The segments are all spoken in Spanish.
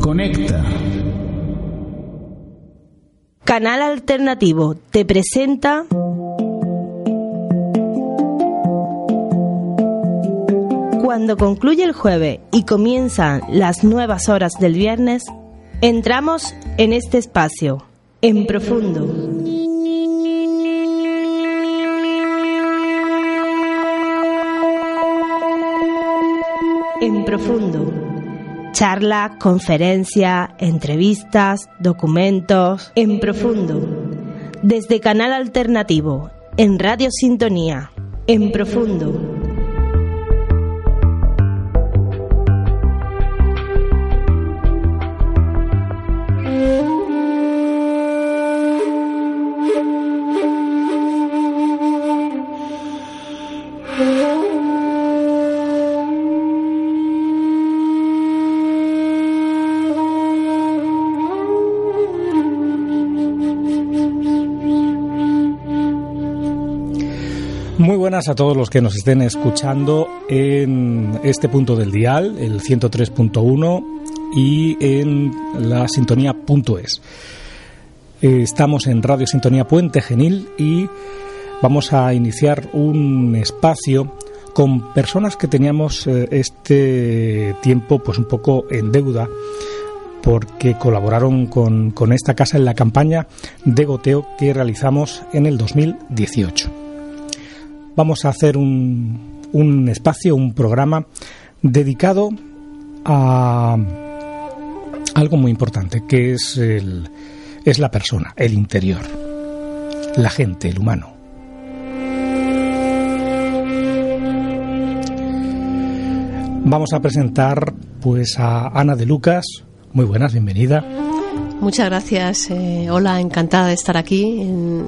Conecta. Canal Alternativo te presenta Cuando concluye el jueves y comienzan las nuevas horas del viernes, entramos en este espacio, en profundo. Profundo. Charla, conferencia, entrevistas, documentos. En profundo. Desde Canal Alternativo, en Radio Sintonía. En profundo. A todos los que nos estén escuchando en este punto del dial, el 103.1 y en la sintonía.es. Estamos en Radio Sintonía Puente Genil y vamos a iniciar un espacio con personas que teníamos eh, este tiempo pues un poco en deuda porque colaboraron con esta casa en la campaña de goteo que realizamos en el 2018 vamos a hacer un, un espacio, un programa dedicado a algo muy importante, que es, el, es la persona, el interior, la gente, el humano. Vamos a presentar pues a Ana de Lucas. Muy buenas, bienvenida. Muchas gracias. Eh, hola, encantada de estar aquí en,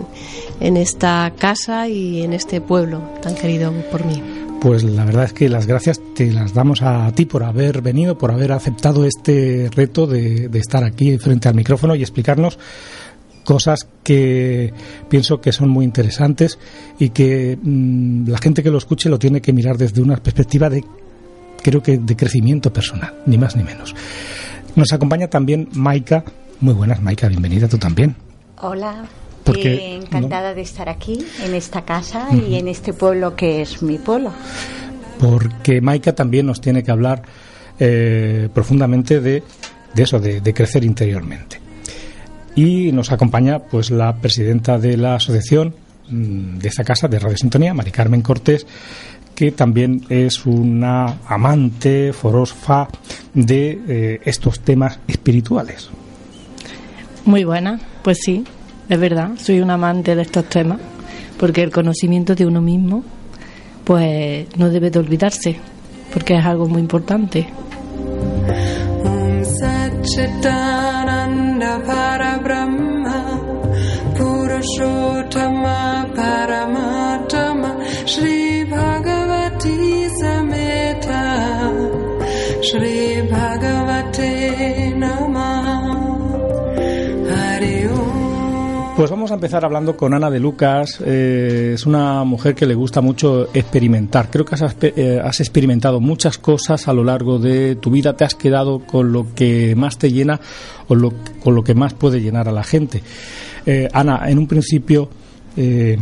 en esta casa y en este pueblo tan querido por mí. Pues la verdad es que las gracias te las damos a ti por haber venido, por haber aceptado este reto de, de estar aquí frente al micrófono y explicarnos cosas que pienso que son muy interesantes y que mmm, la gente que lo escuche lo tiene que mirar desde una perspectiva de creo que de crecimiento personal, ni más ni menos. Nos acompaña también Maika muy buenas, Maika, bienvenida tú también. Hola. Porque, eh, encantada ¿no? de estar aquí, en esta casa uh -huh. y en este pueblo que es mi pueblo. Porque Maika también nos tiene que hablar eh, profundamente de, de eso, de, de, crecer interiormente. Y nos acompaña pues la presidenta de la asociación mm, de esta casa, de Radio Sintonía, Mari Carmen Cortés, que también es una amante, forosfa de eh, estos temas espirituales. Muy buena, pues sí, es verdad, soy un amante de estos temas, porque el conocimiento de uno mismo, pues no debe de olvidarse, porque es algo muy importante. Shri Bhagavati Sameta Shri Bhagavate Pues vamos a empezar hablando con Ana de Lucas. Eh, es una mujer que le gusta mucho experimentar. Creo que has, eh, has, experimentado muchas cosas a lo largo de tu vida. Te has quedado con lo que más te llena o lo, con lo que más puede llenar a la gente. Eh, Ana, en un principio, eh,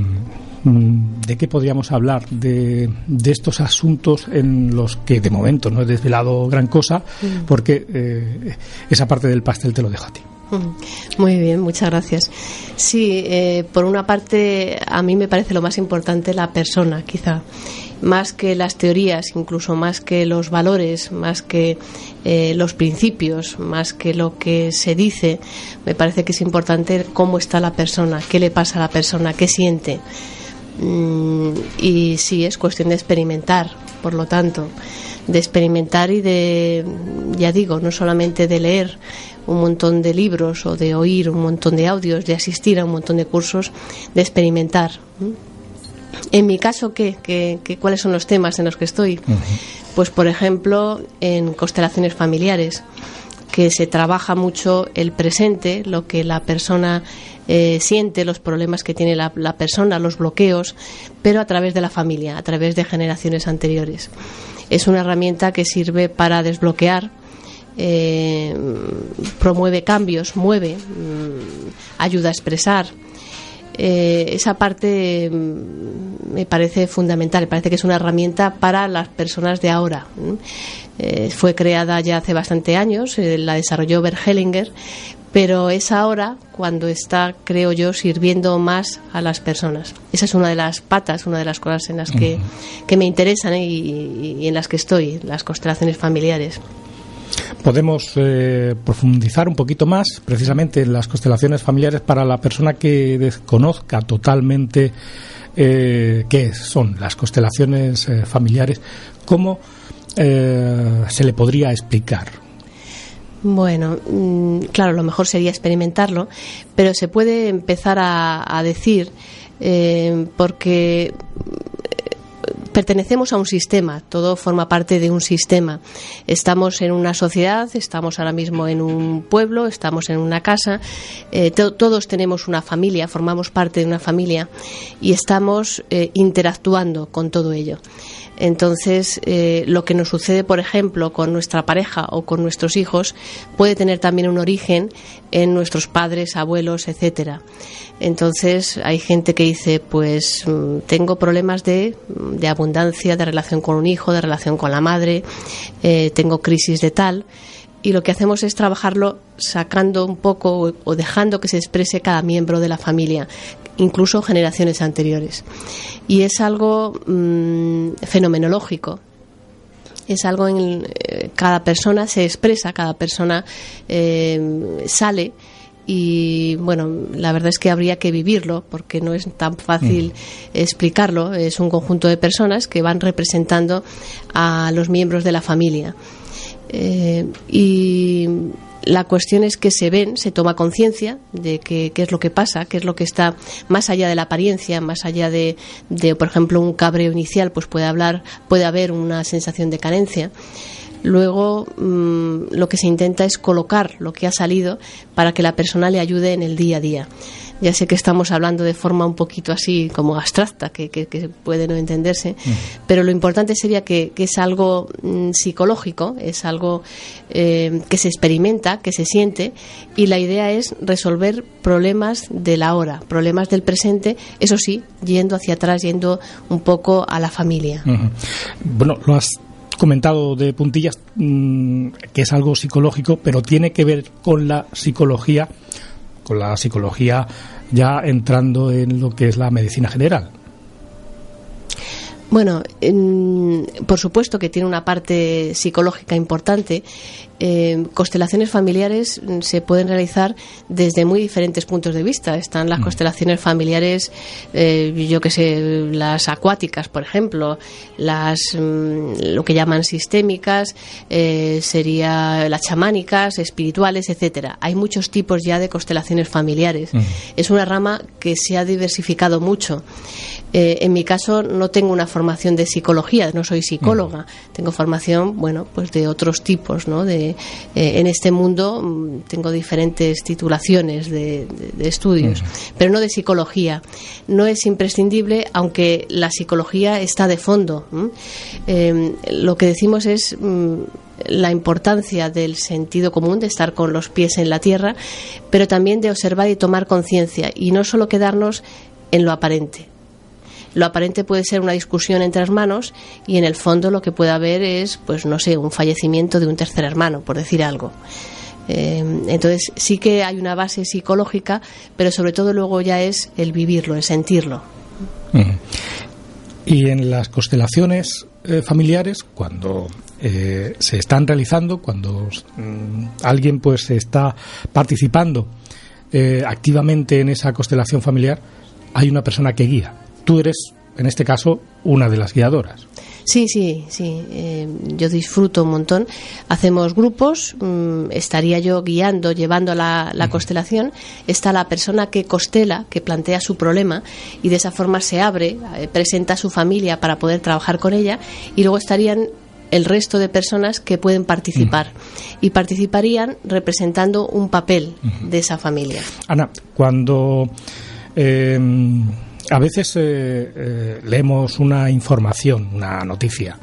¿de qué podríamos hablar? De, de, estos asuntos en los que de momento no he desvelado gran cosa, porque eh, esa parte del pastel te lo dejo a ti. Muy bien, muchas gracias. Sí, eh, por una parte, a mí me parece lo más importante la persona, quizá, más que las teorías, incluso más que los valores, más que eh, los principios, más que lo que se dice, me parece que es importante cómo está la persona, qué le pasa a la persona, qué siente. Mm, y sí, es cuestión de experimentar, por lo tanto, de experimentar y de, ya digo, no solamente de leer un montón de libros o de oír un montón de audios, de asistir a un montón de cursos, de experimentar. En mi caso, ¿qué? ¿Qué, qué cuáles son los temas en los que estoy? Uh -huh. Pues, por ejemplo, en constelaciones familiares. que se trabaja mucho el presente, lo que la persona eh, siente, los problemas que tiene la, persona, los bloqueos, pero a través de la familia, a través de generaciones anteriores. Es una herramienta que sirve para desbloquear eh, promueve cambios, mueve, mm, ayuda a expresar. Eh, esa parte mm, me parece fundamental, me parece que es una herramienta para las personas de ahora. Eh, fue creada ya hace bastante años, eh, la desarrolló Bert Hellinger, pero es ahora cuando está, creo yo, sirviendo más a las personas. Esa es una de las patas, una de las cosas en las que, me interesan y, en las que estoy, las constelaciones familiares. Podemos eh, profundizar un poquito más precisamente en las constelaciones familiares para la persona que desconozca totalmente qué son las constelaciones familiares, cómo eh, se le podría explicar? Bueno, mm, claro, lo mejor sería experimentarlo, pero se puede empezar a, decir eh, porque pertenecemos a un sistema, todo forma parte de un sistema. Estamos en una sociedad, estamos ahora mismo en un pueblo, estamos en una casa, eh, todos tenemos una familia, formamos parte de una familia y estamos interactuando con todo ello. Entonces, eh, lo que nos sucede, por ejemplo, con nuestra pareja o con nuestros hijos puede tener también un origen en nuestros padres, abuelos, etcétera. Entonces, hay gente que dice, pues mm, tengo problemas de, abundancia, de relación con un hijo, de relación con la madre, eh, tengo crisis de tal y lo que hacemos es trabajarlo sacando un poco o dejando que se exprese cada miembro de la familia, incluso generaciones anteriores. Y es algo mm, fenomenológico. Es algo en eh, cada persona se expresa, cada persona eh, sale y bueno, la verdad es que habría que vivirlo porque no es tan fácil mm. explicarlo. Es un conjunto de personas que van representando a los miembros de la familia. Eh, y la cuestión es que se ven, se toma conciencia de qué es lo que pasa, qué es lo que está más allá de la apariencia, más allá de, por ejemplo, un cabreo inicial, pues puede hablar, puede haber una sensación de carencia. Luego, mm, lo que se intenta es colocar lo que ha salido para que la persona le ayude en el día a día. Ya sé que estamos hablando de forma un poquito así como abstracta, que, puede no entenderse, mm. pero lo importante sería que, es algo mm, psicológico, es algo eh, que se experimenta, que se siente, y la idea es resolver problemas de la hora, problemas del presente, eso sí, yendo hacia atrás, yendo un poco a la familia. Bueno, lo has comentado de puntillas mm, que es algo psicológico, pero tiene que ver con la psicología con la psicología ya entrando en lo que es la medicina general. Bueno, por supuesto que tiene una parte psicológica importante. Eh, constelaciones familiares se pueden realizar desde muy diferentes puntos de vista. Están las mm. constelaciones familiares, eh, yo que sé, las acuáticas, por ejemplo, las mm, lo que llaman sistémicas, eh, sería las chamánicas, espirituales, etcétera. Hay muchos tipos ya de constelaciones familiares. Mm. Es una rama que se ha diversificado mucho. en mi caso no tengo una formación de psicología, no soy psicóloga, tengo formación, bueno, pues de otros tipos, ¿no? De, eh, en este mundo mm, tengo diferentes titulaciones de, estudios, pero no de psicología. No es imprescindible, aunque la psicología está de fondo. Em, lo que decimos es mm, la importancia del sentido común, de estar con los pies en la tierra, pero también de observar y tomar conciencia y no solo quedarnos en lo aparente. Lo aparente puede ser una discusión entre hermanos y en el fondo lo que puede haber es, pues no sé, un fallecimiento de un tercer hermano, por decir algo. Eh, entonces sí que hay una base psicológica, pero sobre todo luego ya es el vivirlo, el sentirlo. Y en las constelaciones eh, familiares, cuando eh, se están realizando, cuando mm, alguien pues está participando activamente en esa constelación familiar, hay una persona que guía tú eres, en este caso, una de las guiadoras. Sí, sí, sí. Eh, yo disfruto un montón. Hacemos grupos, mm, estaría yo guiando, llevando la, constelación. Está la persona que costela, que plantea su problema y de esa forma se abre, eh, presenta a su familia para poder trabajar con ella y luego estarían el resto de personas que pueden participar y participarían representando un papel de esa familia. Ana, cuando eh, a veces eh, leemos una información, una noticia,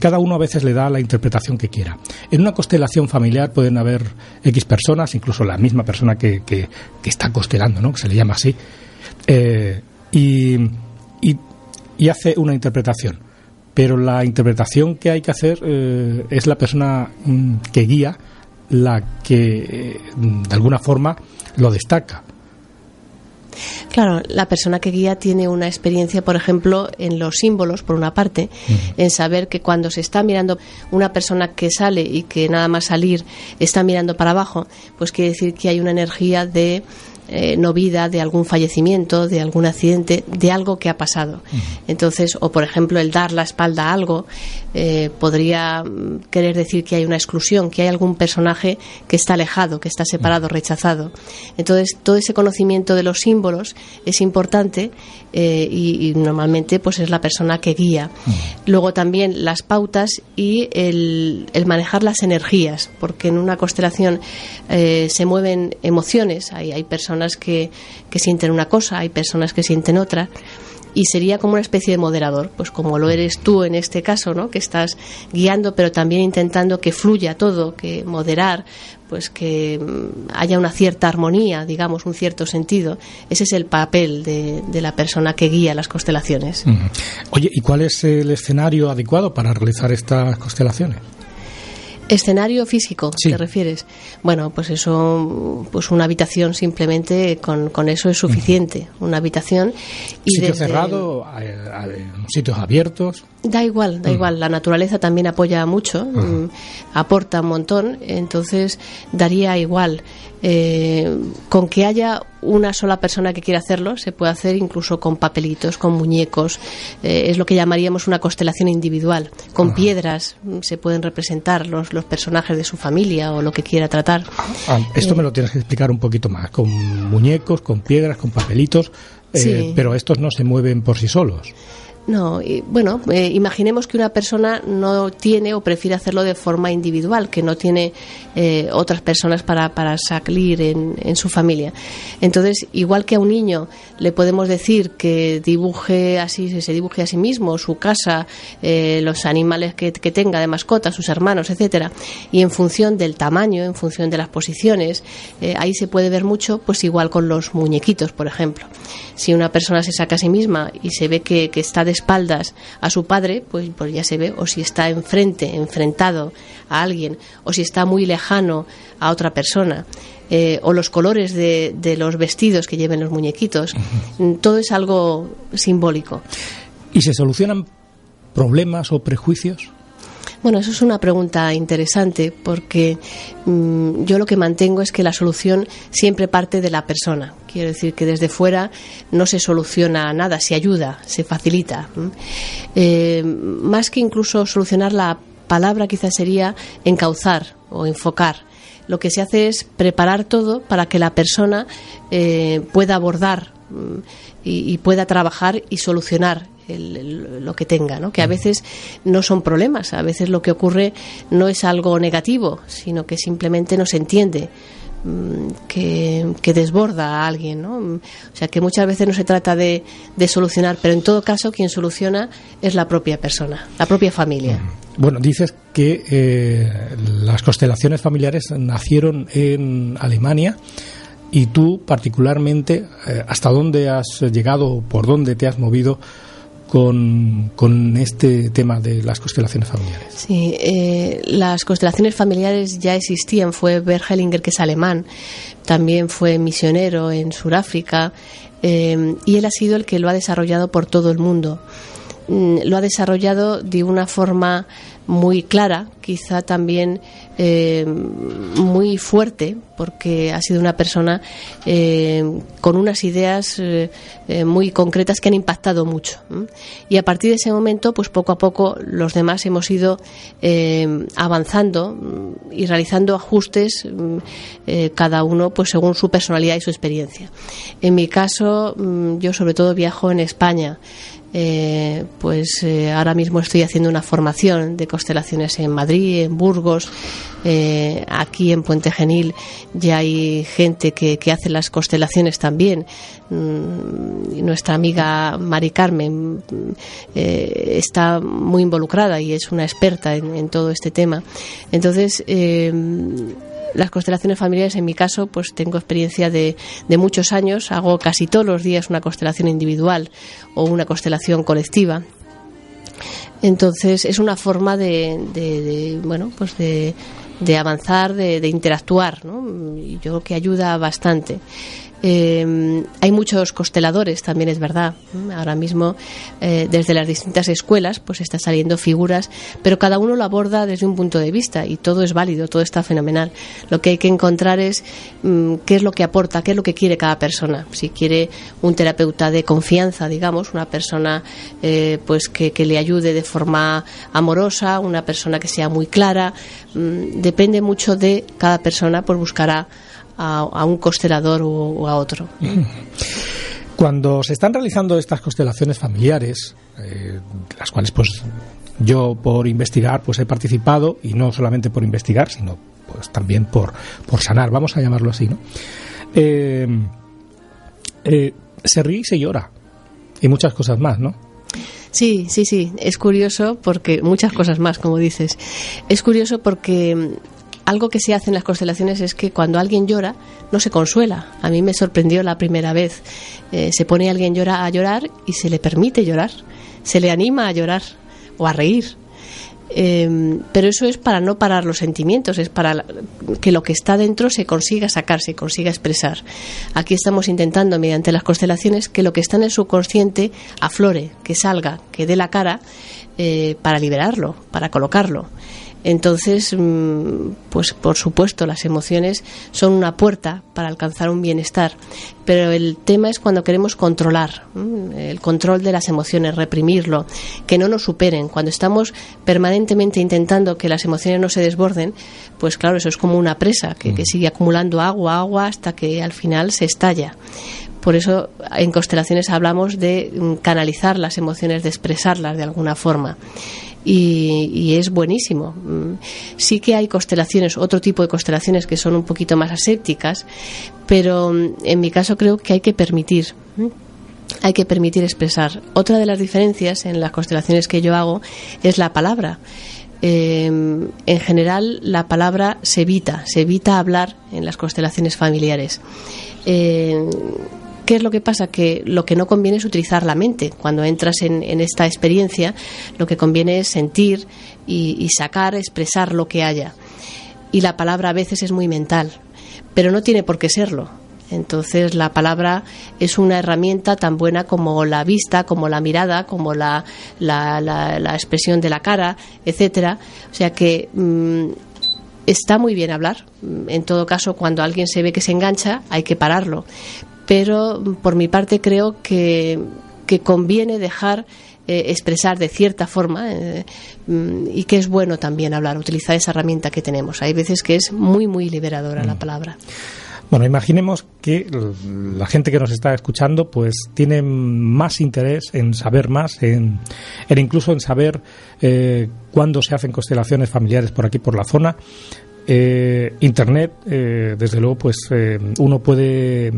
cada uno a veces le da la interpretación que quiera. En una constelación familiar pueden haber X personas, incluso la misma persona que, que, está constelando, ¿no? que se le llama así, y, y, hace una interpretación. Pero la interpretación que hay que hacer eh, es la persona mm, que guía la que eh, de alguna forma lo destaca. Claro, la persona que guía tiene una experiencia, por ejemplo, en los símbolos, por una parte, en saber que cuando se está mirando una persona que sale y que nada más salir está mirando para abajo, pues quiere decir que hay una energía de eh, no vida, de algún fallecimiento, de algún accidente, de algo que ha pasado. Entonces, o por ejemplo, el dar la espalda a algo eh, podría mm, querer decir que hay una exclusión, que hay algún personaje que está alejado, que está separado, rechazado. Entonces, todo ese conocimiento de los símbolos es importante eh, y, normalmente pues es la persona que guía. Luego también las pautas y el, manejar las energías, porque en una constelación se mueven emociones, hay, hay personas que, que sienten una cosa, hay personas que sienten otra y sería como una especie de moderador, pues como lo eres tú en este caso, ¿no? Que estás guiando, pero también intentando que fluya todo, que moderar, pues que mm, haya una cierta armonía, digamos, un cierto sentido. Ese es el papel de, de la persona que guía las constelaciones. Oye, ¿y cuál es el escenario adecuado para realizar estas constelaciones? Escenario físico, ¿te refieres? Bueno, pues eso, pues una habitación simplemente con, con eso es suficiente. Una habitación. Y ¿Sitio cerrado? ¿Sitios abiertos? Da igual, da igual. La naturaleza también apoya mucho, mm, aporta un montón, entonces daría igual. Eh, con que haya una sola persona que quiera hacerlo, se puede hacer incluso con papelitos, con muñecos. Eh, es lo que llamaríamos una constelación individual. Con piedras mm, se pueden representar los, los personajes de su familia o lo que quiera tratar. Ah, esto me lo tienes que explicar un poquito más. Con muñecos, con piedras, con papelitos. Eh, pero estos no se mueven por sí solos. No, bueno, eh, imaginemos que una persona no tiene o prefiere hacerlo de forma individual, que no tiene eh, otras personas para, para salir en, en, su familia. Entonces, igual que a un niño le podemos decir que dibuje así, se dibuje a sí mismo, su casa, eh, los animales que, tenga de mascota, sus hermanos, etcétera, y en función del tamaño, en función de las posiciones, ahí se puede ver mucho, pues igual con los muñequitos, por ejemplo. Si una persona se saca a sí misma y se ve que, está espaldas a su padre, pues, pues ya se ve, o si está enfrente, enfrentado a alguien, o si está muy lejano a otra persona. Eh, o los colores de, de, los vestidos que lleven los muñequitos. Todo es algo simbólico. ¿Y se solucionan problemas o prejuicios? Bueno, eso es una pregunta interesante porque mm, yo lo que mantengo es que la solución siempre parte de la persona. Quiero decir que desde fuera no se soluciona nada, se ayuda, se facilita. Eh, más que incluso solucionar la palabra quizás sería encauzar o enfocar lo que se hace es preparar todo para que la persona eh, pueda abordar y, pueda trabajar y solucionar lo que tenga, ¿no? que a veces no son problemas, a veces lo que ocurre no es algo negativo, sino que simplemente no se entiende. Mm, que, desborda a alguien, ¿no? O sea, que muchas veces no se trata de, solucionar, pero en todo caso quien soluciona es la propia persona, la propia familia. Mm. Bueno, dices que eh, las constelaciones familiares nacieron en Alemania y tú particularmente, eh, ¿hasta dónde has llegado, por dónde te has movido con, con este tema de las constelaciones familiares. Sí, eh, las constelaciones familiares ya existían. Fue Bergelinger, que es alemán, también fue misionero en Sudáfrica, eh, y él ha sido el que lo ha desarrollado por todo el mundo. Mm, lo ha desarrollado de una forma muy clara, quizá también eh, muy fuerte, porque ha sido una persona eh, con unas ideas eh, muy concretas que han impactado mucho. Y a partir de ese momento, pues poco a poco los demás hemos ido avanzando mm, y realizando ajustes, mm, cada uno pues según su personalidad y su experiencia. En mi caso, yo sobre todo viajo en España. pues ahora mismo estoy haciendo una formación de constelaciones en Madrid, en Burgos, eh, aquí en Puente Genil ya hay gente que, hace las constelaciones también. Mm, nuestra amiga Mari Carmen está muy involucrada y es una experta en, todo este tema. Entonces, las constelaciones familiares, en mi caso, pues tengo experiencia de, muchos años. Hago casi todos los días una constelación individual o una constelación colectiva. Entonces es una forma de, de, bueno, pues de, de avanzar, de, interactuar, ¿no? Y yo creo que ayuda bastante. Eh, hay muchos consteladores, también es verdad. Ahora mismo, eh, desde las distintas escuelas, pues está saliendo figuras, pero cada uno lo aborda desde un punto de vista y todo es válido, todo está fenomenal. Lo que hay que encontrar es mm, qué es lo que aporta, qué es lo que quiere cada persona. Si quiere un terapeuta de confianza, digamos, una persona eh, pues que, le ayude de forma amorosa, una persona que sea muy clara, mm, depende mucho de cada persona, pues buscará a, un constelador o, a otro. Cuando se están realizando estas constelaciones familiares, eh, las cuales pues yo por investigar pues he participado y no solamente por investigar, sino pues también por, por sanar, vamos a llamarlo así, ¿no? Eh, eh, se ríe y se llora y muchas cosas más, ¿no? Sí, sí, sí. Es curioso porque muchas cosas más, como dices. Es curioso porque algo que se hace en las constelaciones es que cuando alguien llora, no se consuela. A mí me sorprendió la primera vez. Eh, se pone alguien llora, a llorar y se le permite llorar. Se le anima a llorar o a reír. Em, pero eso es para no parar los sentimientos, es para que lo que está dentro se consiga sacar, se consiga expresar. Aquí estamos intentando, mediante las constelaciones, que lo que está en el subconsciente aflore, que salga, que dé la cara eh, para liberarlo, para colocarlo. Entonces, mm, pues por supuesto, las emociones son una puerta para alcanzar un bienestar, pero el tema es cuando queremos controlar, el control de las emociones, reprimirlo, que no nos superen. Cuando estamos permanentemente intentando que las emociones no se desborden, pues claro, eso es como una presa que, que sigue acumulando agua, agua, hasta que al final se estalla. Por eso en constelaciones hablamos de mm, canalizar las emociones, de expresarlas de alguna forma y, es buenísimo. Mm, sí que hay constelaciones, otro tipo de constelaciones que son un poquito más asépticas, pero mm, en mi caso creo que hay que permitir. Hay que permitir expresar. Otra de las diferencias en las constelaciones que yo hago es la palabra. Em, en general, la palabra se evita, se evita hablar en las constelaciones familiares. Eh, ¿Qué es lo que pasa? Que lo que no conviene es utilizar la mente. Cuando entras en, esta experiencia, lo que conviene es sentir y, sacar, expresar lo que haya. Y la palabra a veces es muy mental, pero no tiene por qué serlo. Entonces la palabra es una herramienta tan buena como la vista, como la mirada, como la, la, expresión de la cara, etcétera. O sea que mm, está muy bien hablar. En todo caso, cuando alguien se ve que se engancha, hay que pararlo pero por mi parte creo que, conviene dejar eh, expresar de cierta forma eh, mm, y que es bueno también hablar, utilizar esa herramienta que tenemos. Hay veces que es muy, muy liberadora la mm. palabra. Bueno, imaginemos que la gente que nos está escuchando pues tiene más interés en saber más, en, incluso en saber eh, cuándo se hacen constelaciones familiares por aquí, por la zona. Eh, Internet, eh, desde luego, pues eh, uno puede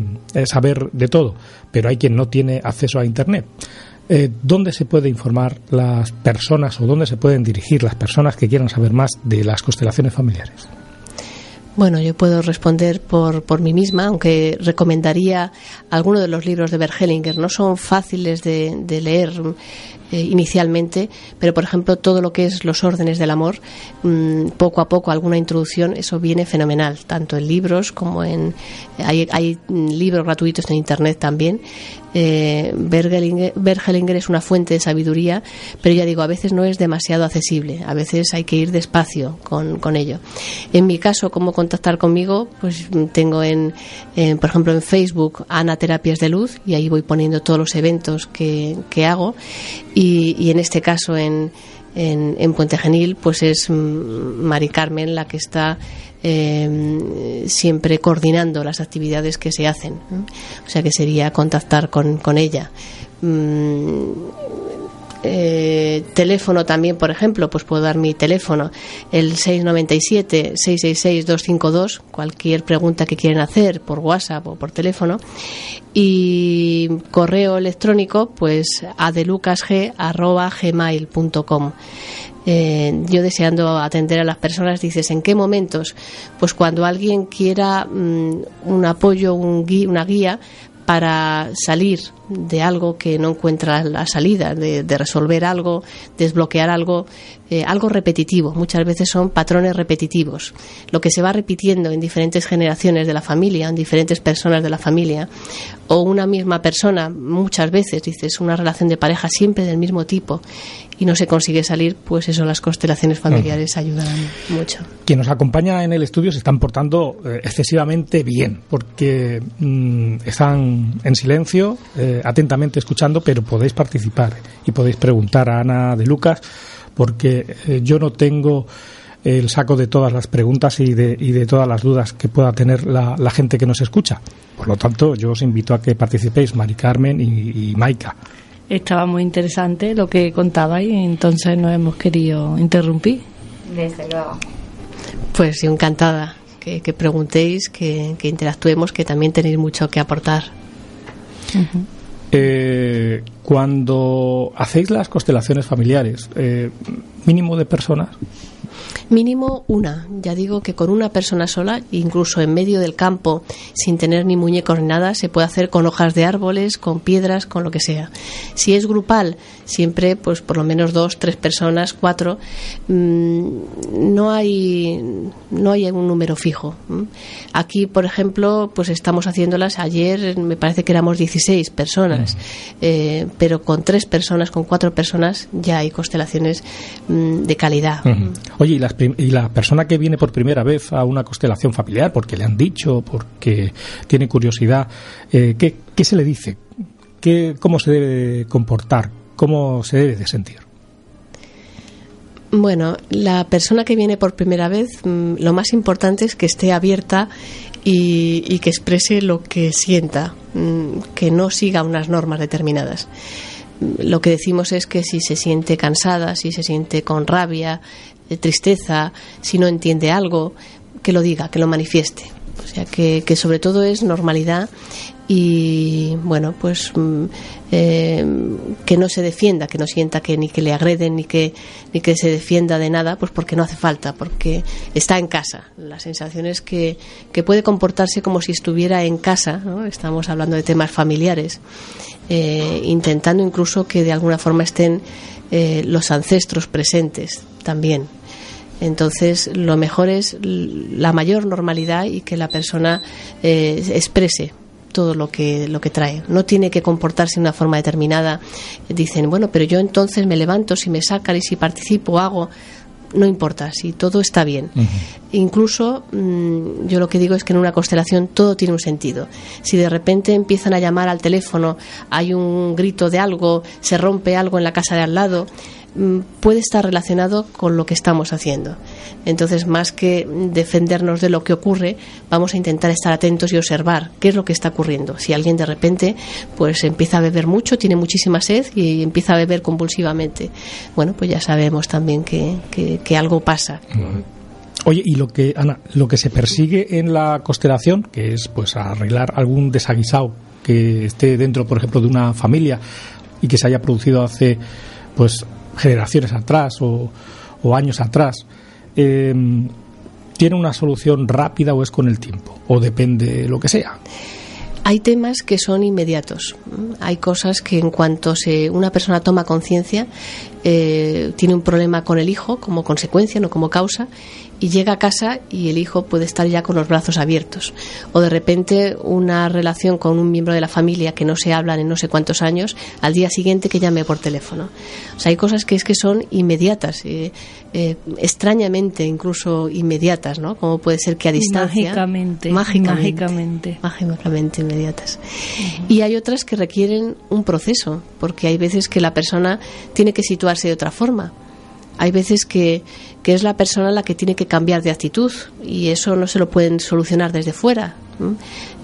saber de todo, pero hay quien no tiene acceso a Internet. ¿Dónde se puede informar las personas o dónde se pueden dirigir las personas que quieran saber más de las constelaciones familiares? Bueno, yo puedo responder por, por mí misma, aunque recomendaría algunos de los libros de Bergelinger. No son fáciles de leer eh, inicialmente, pero por ejemplo todo lo que es los órdenes del amor, mm, poco a poco alguna introducción, eso viene fenomenal, tanto en libros como en... Hay, hay libros gratuitos en Internet también. Eh, Bergelinger, es una fuente de sabiduría, pero ya digo, a veces no es demasiado accesible, a veces hay que ir despacio con, con ello. En mi caso, cómo contactar conmigo, pues tengo en, por ejemplo, en Facebook Ana Terapias de Luz y ahí voy poniendo todos los eventos que, que hago y, en este caso en, en, Puente Genil pues es Mari Carmen la que está em, siempre coordinando las actividades que se hacen o sea que sería contactar con, con ella. Mm, eh, teléfono también, por ejemplo, pues puedo dar mi teléfono, el 697-666-252, cualquier pregunta que quieran hacer por WhatsApp o por teléfono. Y correo electrónico, pues adelucasg.gmail.com. Eh, yo deseando atender a las personas, dices, ¿en qué momentos? Pues cuando alguien quiera mm, un apoyo, un una guía para salir de algo que no encuentra la salida, de, resolver algo, desbloquear algo, eh, algo repetitivo. Muchas veces son patrones repetitivos. Lo que se va repitiendo en diferentes generaciones de la familia, en diferentes personas de la familia, o una misma persona, muchas veces, dices, una relación de pareja siempre del mismo tipo, y no se consigue salir, pues eso, las constelaciones familiares ayudan mucho. Quien nos acompaña en el estudio se están portando eh, excesivamente bien, porque mm, están en silencio, eh, atentamente escuchando, pero podéis participar y podéis preguntar a Ana de Lucas, porque eh, yo no tengo el saco de todas las preguntas y de, y de todas las dudas que pueda tener la, gente que nos escucha. Por lo tanto, yo os invito a que participéis, Mari Carmen y, y Maika estaba muy interesante lo que contaba y entonces no hemos querido interrumpir. Desde luego. Pues yo encantada que, preguntéis, que, interactuemos, que también tenéis mucho que aportar. Eh, cuando hacéis las constelaciones familiares, eh, mínimo de personas, Mínimo una. Ya digo que con una persona sola, incluso en medio del campo, sin tener ni muñecos ni nada, se puede hacer con hojas de árboles, con piedras, con lo que sea. Si es grupal, siempre, pues por lo menos dos, tres personas, cuatro. Mm, no hay no hay un número fijo. Aquí, por ejemplo, pues estamos haciéndolas. Ayer me parece que éramos 16 personas, eh, pero con tres personas, con cuatro personas, ya hay constelaciones mm, de calidad. Oye, ¿y, la persona que viene por primera vez a una constelación familiar, porque le han dicho, porque tiene curiosidad, eh, ¿qué, ¿qué, se le dice? ¿Qué, ¿Cómo se debe comportar? ¿Cómo se debe de sentir? Bueno, la persona que viene por primera vez, mm, lo más importante es que esté abierta y, y que exprese lo que sienta, mm, que no siga unas normas determinadas lo que decimos es que si se siente cansada, si se siente con rabia, tristeza, si no entiende algo, que lo diga, que lo manifieste. O sea, que, que sobre todo es normalidad y, bueno, pues mm, eh, que no se defienda, que no sienta que ni que le agreden ni que, ni que se defienda de nada, pues porque no hace falta, porque está en casa. La sensación es que, que puede comportarse como si estuviera en casa, estamos hablando de temas familiares, eh, intentando incluso que de alguna forma estén eh, los ancestros presentes también. Entonces, lo mejor es la mayor normalidad y que la persona eh, exprese todo lo que lo que trae. No tiene que comportarse de una forma determinada. Dicen, bueno, pero yo entonces me levanto si me sacan y si participo hago no importa, si todo está bien. Incluso mm, yo lo que digo es que en una constelación todo tiene un sentido. Si de repente empiezan a llamar al teléfono, hay un grito de algo, se rompe algo en la casa de al lado, puede estar relacionado con lo que estamos haciendo. Entonces, más que defendernos de lo que ocurre, vamos a intentar estar atentos y observar qué es lo que está ocurriendo. Si alguien de repente pues empieza a beber mucho, tiene muchísima sed y empieza a beber convulsivamente, bueno, pues ya sabemos también que, que, algo pasa. Oye, y lo que Ana, lo que se persigue en la constelación, que es pues arreglar algún desaguisado que esté dentro, por ejemplo, de una familia y que se haya producido hace pues generaciones atrás o, años atrás, eh, ¿tiene una solución rápida o es con el tiempo? ¿O depende lo que sea? Hay temas que son inmediatos. Hay cosas que en cuanto se, una persona toma conciencia, eh, tiene un problema con el hijo como consecuencia, no como causa, y llega a casa y el hijo puede estar ya con los brazos abiertos. O de repente una relación con un miembro de la familia que no se hablan en no sé cuántos años, al día siguiente que llame por teléfono. O sea, hay cosas que es que son inmediatas, eh, eh, extrañamente incluso inmediatas, ¿no? Como puede ser que a distancia. Mágicamente. Mágicamente. Mágicamente, inmediatas. Y hay otras que requieren un proceso, porque hay veces que la persona tiene que situarse de otra forma hay veces que, es la persona la que tiene que cambiar de actitud y eso no se lo pueden solucionar desde fuera.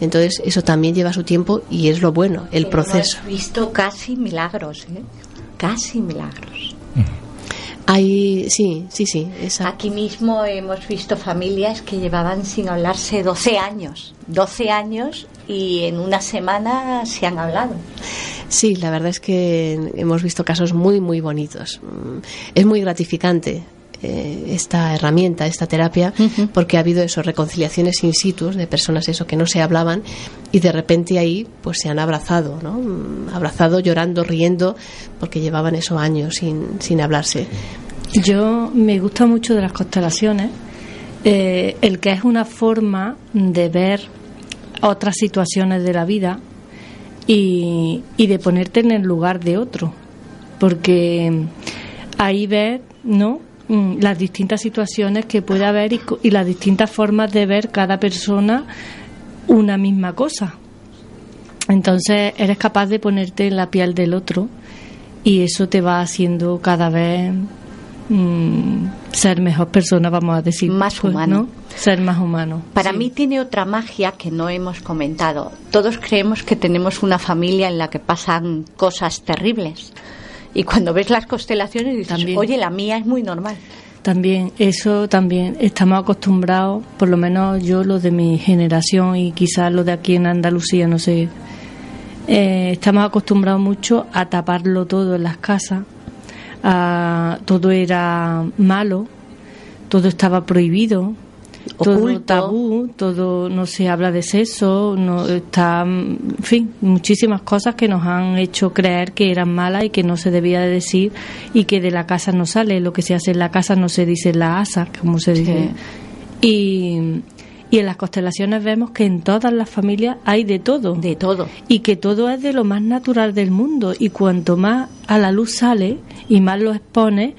Entonces, eso también lleva su tiempo y es lo bueno, el proceso. Hemos visto casi milagros. ¿eh? casi milagros. Hay, sí, sí, sí. Aquí mismo hemos visto familias que llevaban sin hablarse 12 años, 12 años y en una semana se han hablado. Sí, la verdad es que hemos visto casos muy, muy bonitos. Es muy gratificante eh, esta herramienta, esta terapia, porque ha habido eso, reconciliaciones in situ de personas eso que no se hablaban y de repente ahí pues se han abrazado, ¿no? Mm, abrazado, llorando, riendo, porque llevaban esos años sin, sin hablarse. Yo me gusta mucho de las constelaciones eh, el que es una forma de ver otras situaciones de la vida y, y de ponerte en el lugar de otro, porque ahí ves, ¿no? Mm, las distintas situaciones que puede haber y, las distintas formas de ver cada persona una misma cosa. Entonces eres capaz de ponerte en la piel del otro y eso te va haciendo cada vez mm, ser mejor persona, vamos a decir. Más pues, humano. Ser más humano. Para mí tiene otra magia que no hemos comentado. Todos creemos que tenemos una familia en la que pasan cosas terribles y cuando ves las constelaciones dices, oye, la mía es muy normal. También, eso también, estamos acostumbrados, por lo menos yo, los de mi generación y quizás los de aquí en Andalucía, no sé, eh, estamos acostumbrados mucho a taparlo todo en las casas, a, todo era malo, todo estaba prohibido, todo tabú, todo no se habla de sexo, no está, en fin, muchísimas cosas que nos han hecho creer que eran malas y que no se debía de decir y que de la casa no sale, lo que se hace en la casa no se dice en la asa, como se dice. Y, y en las constelaciones vemos que en todas las familias hay de todo. De todo. Y que todo es de lo más natural del mundo. Y cuanto más a la luz sale y más lo expone,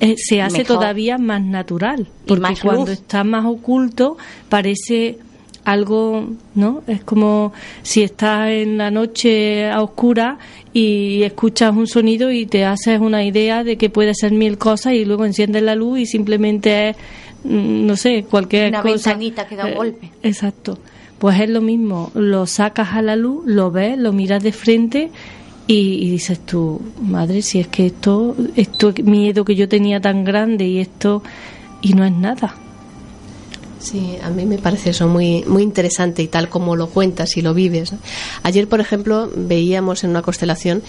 eh, se hace todavía más natural, porque cuando está más oculto parece algo, ¿no? Es como si estás en la noche a oscura y escuchas un sonido y te haces una idea de que puede ser mil cosas y luego enciendes la luz y simplemente es, no sé, cualquier una cosa. ventanita que da un eh, golpe. Exacto. Pues es lo mismo, lo sacas a la luz, lo ves, lo miras de frente y, dices tú, madre, si es que esto, esto miedo que yo tenía tan grande y esto, y no es nada. Sí, a mí me parece eso muy, muy interesante y tal como lo cuentas y lo vives. Ayer, por ejemplo, veíamos en una constelación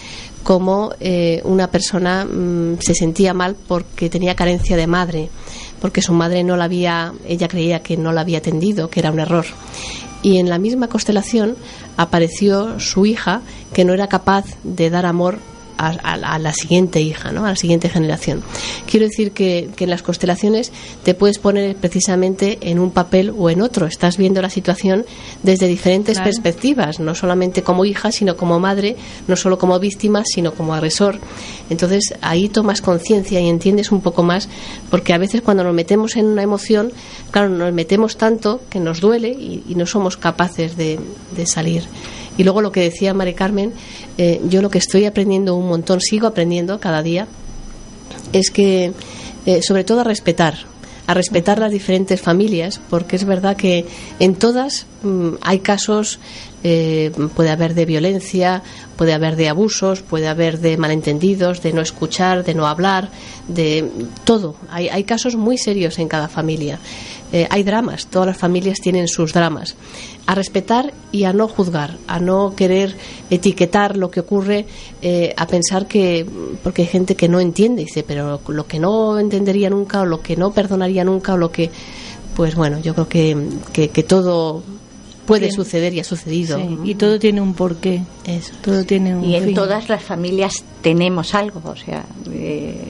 cómo eh, una persona mm, se sentía mal porque tenía carencia de madre, porque su madre no la había, ella creía que no la había atendido, que era un error y en la misma constelación apareció su hija que no era capaz de dar amor a, la siguiente hija, ¿no? a la siguiente generación. Quiero decir que, en las constelaciones te puedes poner precisamente en un papel o en otro. Estás viendo la situación desde diferentes perspectivas, no solamente como hija, sino como madre, no solo como víctima, sino como agresor. Entonces ahí tomas conciencia y entiendes un poco más, porque a veces cuando nos metemos en una emoción, claro, nos metemos tanto que nos duele y, no somos capaces de, de salir. Y luego lo que decía Mari Carmen, eh, yo lo que estoy aprendiendo un montón, sigo aprendiendo cada día, es que eh, sobre todo a respetar, a respetar las diferentes familias, porque es verdad que en todas mm, hay casos, eh, puede haber de violencia, puede haber de abusos, puede haber de malentendidos, de no escuchar, de no hablar, de todo. Hay, hay casos muy serios en cada familia. Eh, hay dramas, todas las familias tienen sus dramas. A respetar y a no juzgar, a no querer etiquetar lo que ocurre, eh, a pensar que, porque hay gente que no entiende, dice, pero lo que no entendería nunca o lo que no perdonaría nunca o lo que, pues bueno, yo creo que, que, todo puede suceder y ha sucedido. y todo tiene un porqué. Eso. Todo tiene un y en todas las familias tenemos algo, o sea, eh,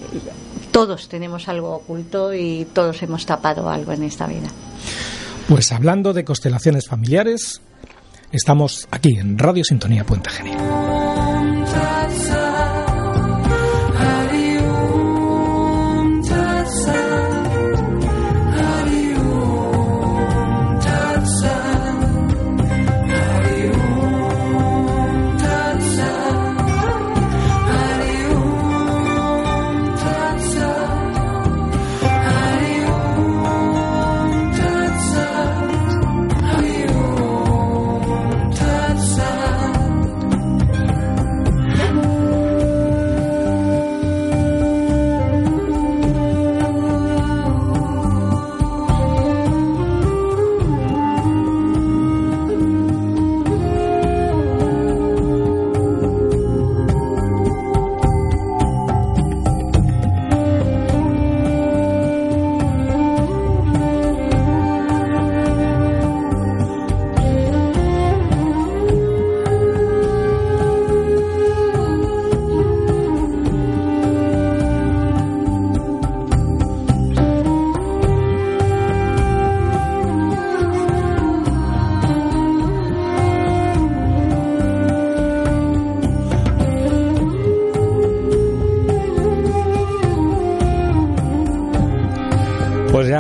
todos tenemos algo oculto y todos hemos tapado algo en esta vida. Pues hablando de constelaciones familiares, estamos aquí en Radio Sintonía Puente Genio.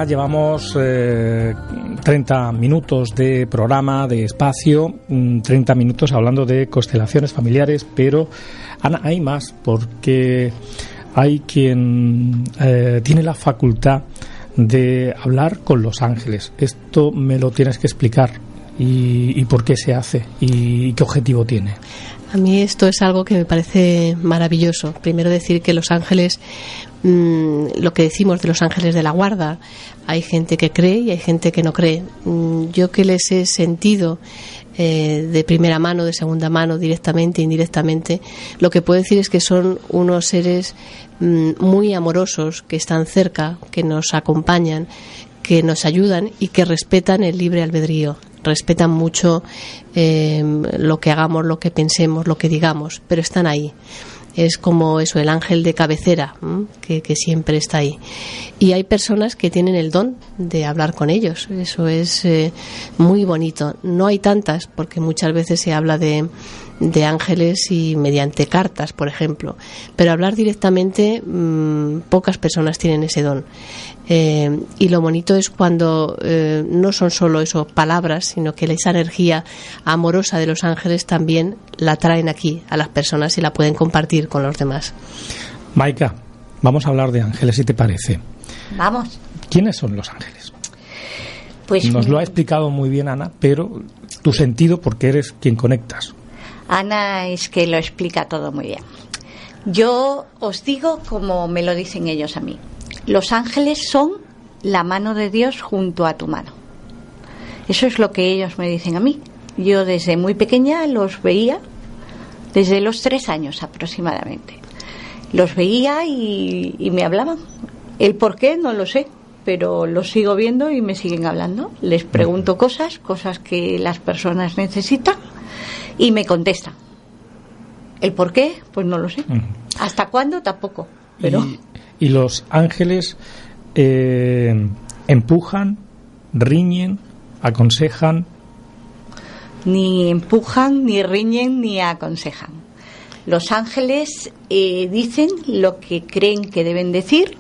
Llevamos 30 eh, minutos de programa, de espacio, 30 mm, minutos hablando de constelaciones familiares, pero Ana, hay más, porque hay quien eh, tiene la facultad de hablar con los ángeles. Esto me lo tienes que explicar y, por qué se hace y qué objetivo tiene. A mí esto es algo que me parece maravilloso. Primero decir que los ángeles, mm, lo que decimos de los ángeles de la guarda, hay gente que cree y hay gente que no cree. Mm, yo que les he sentido eh, de primera mano, de segunda mano, directamente, indirectamente, lo que puedo decir es que son unos seres mm, muy amorosos, que están cerca, que nos acompañan, que nos ayudan y que respetan el libre albedrío. Respetan mucho eh, lo que hagamos, lo que pensemos, lo que digamos, pero están ahí es como eso, el ángel de cabecera, que, siempre está ahí. Y hay personas que tienen el don de hablar con ellos, eso es eh, muy bonito. No hay tantas, porque muchas veces se habla de, de ángeles y mediante cartas, por ejemplo. Pero hablar directamente, mm, pocas personas tienen ese don. Eh, y lo bonito es cuando eh, no son solo eso palabras, sino que esa energía amorosa de los ángeles también la traen aquí a las personas y la pueden compartir con los demás. Maika, vamos a hablar de ángeles, si te parece. Vamos. ¿Quiénes son los ángeles? Pues nos lo ha explicado muy bien Ana, pero tu sentido porque eres quien conectas. Ana es que lo explica todo muy bien. Yo os digo como me lo dicen ellos a mí. Los ángeles son la mano de Dios junto a tu mano. Eso es lo que ellos me dicen a mí. Yo desde muy pequeña los veía, desde los tres años aproximadamente. Los veía y, y me hablaban. El por qué no lo sé, pero los sigo viendo y me siguen hablando. Les pregunto cosas, cosas que las personas necesitan y me contestan. ¿El por qué? Pues no lo sé. ¿Hasta cuándo? Tampoco. Pero y los ángeles eh, empujan, riñen, aconsejan. Ni empujan, ni riñen, ni aconsejan. Los ángeles eh, dicen lo que creen que deben decir.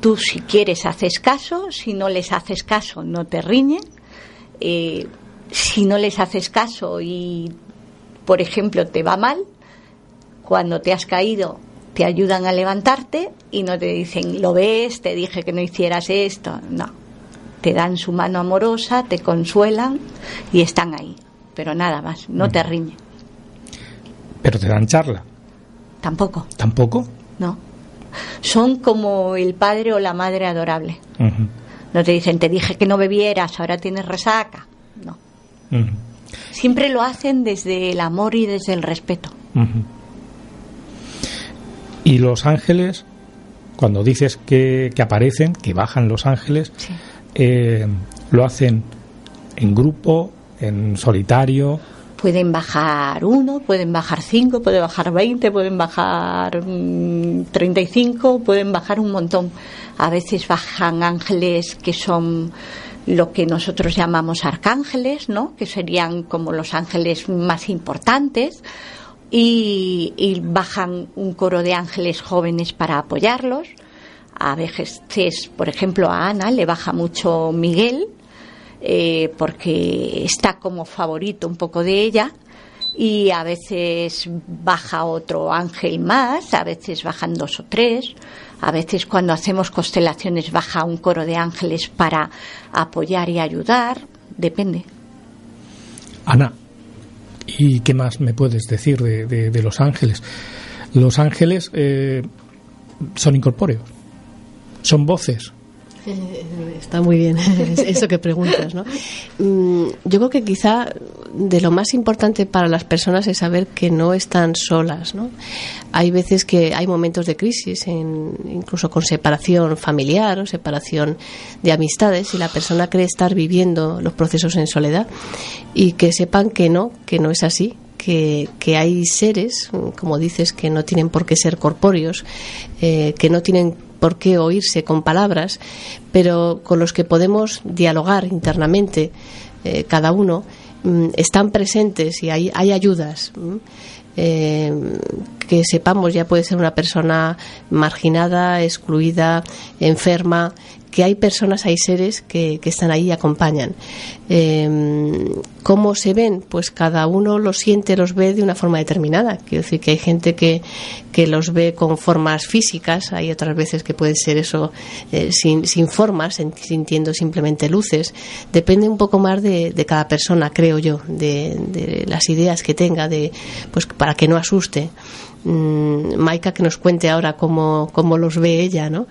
Tú si quieres haces caso, si no les haces caso no te riñen. Eh, si no les haces caso y, por ejemplo, te va mal, cuando te has caído te ayudan a levantarte y no te dicen, lo ves, te dije que no hicieras esto. No. Te dan su mano amorosa, te consuelan y están ahí. Pero nada más, no te riñen. Pero te dan charla. Tampoco. ¿Tampoco? No. Son como el padre o la madre adorable. No te dicen, te dije que no bebieras, ahora tienes resaca. No. Siempre lo hacen desde el amor y desde el respeto. Y los ángeles, cuando dices que, aparecen, que bajan los ángeles, eh, lo hacen en grupo, en solitario. Pueden bajar uno, pueden bajar cinco, pueden bajar veinte, pueden bajar mm, treinta y cinco, pueden bajar un montón. A veces bajan ángeles que son lo que nosotros llamamos arcángeles, ¿no? Que serían como los ángeles más importantes y, bajan un coro de ángeles jóvenes para apoyarlos. A veces, por ejemplo, a Ana le baja mucho Miguel, eh, porque está como favorito un poco de ella, y a veces baja otro ángel más, a veces bajan dos o tres, a veces cuando hacemos constelaciones baja un coro de ángeles para apoyar y ayudar, depende. Ana, ¿Y qué más me puedes decir de, de, los ángeles? Los ángeles eh, son incorpóreos, son voces, Está muy bien eso que preguntas, ¿no? Mm, yo creo que quizá de lo más importante para las personas es saber que no están solas, ¿no? Hay veces que hay momentos de crisis, incluso con separación familiar o separación de amistades, y la persona cree estar viviendo los procesos en soledad y que sepan que no, que no es así, que, que, hay seres, como dices, que no tienen por qué ser corpóreos, eh, que no tienen por qué oírse con palabras, pero con los que podemos dialogar internamente eh, cada uno, mm, están presentes y hay, hay ayudas. Eh, que sepamos ya puede ser una persona marginada, excluida, enferma, que hay personas, hay seres que, que están ahí y acompañan. Eh, ¿Cómo se ven? Pues cada uno los siente, los ve de una forma determinada. Quiero decir que hay gente que, que los ve con formas físicas, hay otras veces que puede ser eso eh, sin, sin formas, sintiendo simplemente luces. Depende un poco más de, de cada persona, creo yo, de, de, las ideas que tenga, de, pues para que no asuste. Mm, Maika que nos cuente ahora cómo, cómo los ve ella, ¿no?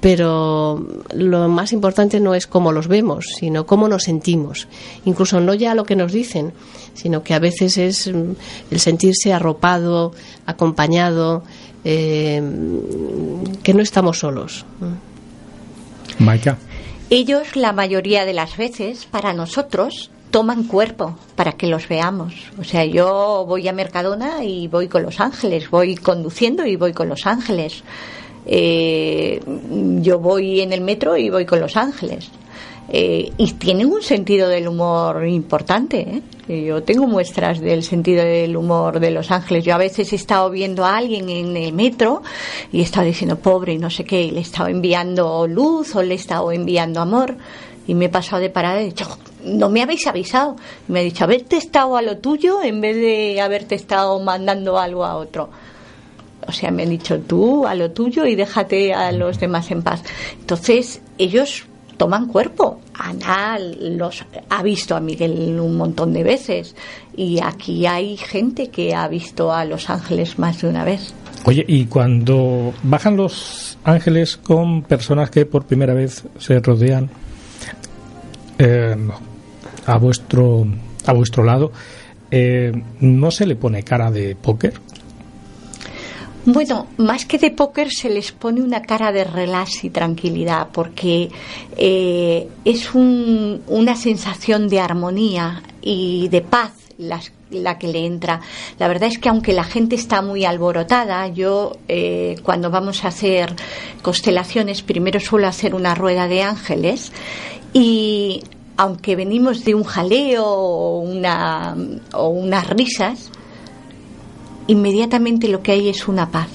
Pero lo más importante no es cómo los vemos, sino cómo nos sentimos. Incluso no ya lo que nos dicen, sino que a veces es mm, el sentirse arropado, acompañado, eh, que no estamos solos. Maika. Ellos, la mayoría de las veces, para nosotros, toman cuerpo para que los veamos. O sea, yo voy a Mercadona y voy con los ángeles, voy conduciendo y voy con los ángeles. Eh, yo voy en el metro y voy con los ángeles. Eh, y tienen un sentido del humor importante. ¿eh? Yo tengo muestras del sentido del humor de los ángeles. Yo a veces he estado viendo a alguien en el metro y he estado diciendo pobre y no sé qué, y le he estado enviando luz o le he estado enviando amor y me he pasado de parada y he dicho, no me habéis avisado. Y me ha dicho, haberte estado a lo tuyo en vez de haberte estado mandando algo a otro. O sea, me han dicho tú a lo tuyo y déjate a los demás en paz. Entonces, ellos toman cuerpo. Ana los ha visto a Miguel un montón de veces y aquí hay gente que ha visto a los ángeles más de una vez. Oye, y cuando bajan los ángeles con personas que por primera vez se rodean eh, a vuestro a vuestro lado, eh, ¿no se le pone cara de póker? Bueno, más que de póker se les pone una cara de relax y tranquilidad, porque eh, es un, una sensación de armonía y de paz las, la que le entra. La verdad es que aunque la gente está muy alborotada, yo eh, cuando vamos a hacer constelaciones, primero suelo hacer una rueda de ángeles y aunque venimos de un jaleo o, una, o unas risas, inmediatamente lo que hay es una paz.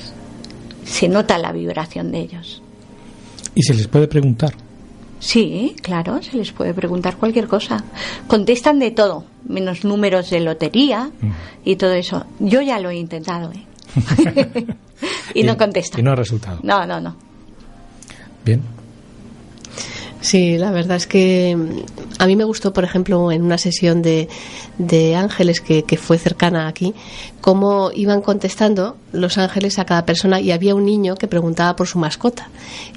Se nota la vibración de ellos. ¿Y se les puede preguntar? Sí, claro, se les puede preguntar cualquier cosa. Contestan de todo, menos números de lotería mm. y todo eso. Yo ya lo he intentado, ¿eh? y, y, no contestan. Y no ha resultado. No, no, no. Bien. Sí, la verdad es que mm, a mí me gustó, por ejemplo, en una sesión de, de ángeles que, que, fue cercana aquí, cómo iban contestando los ángeles a cada persona y había un niño que preguntaba por su mascota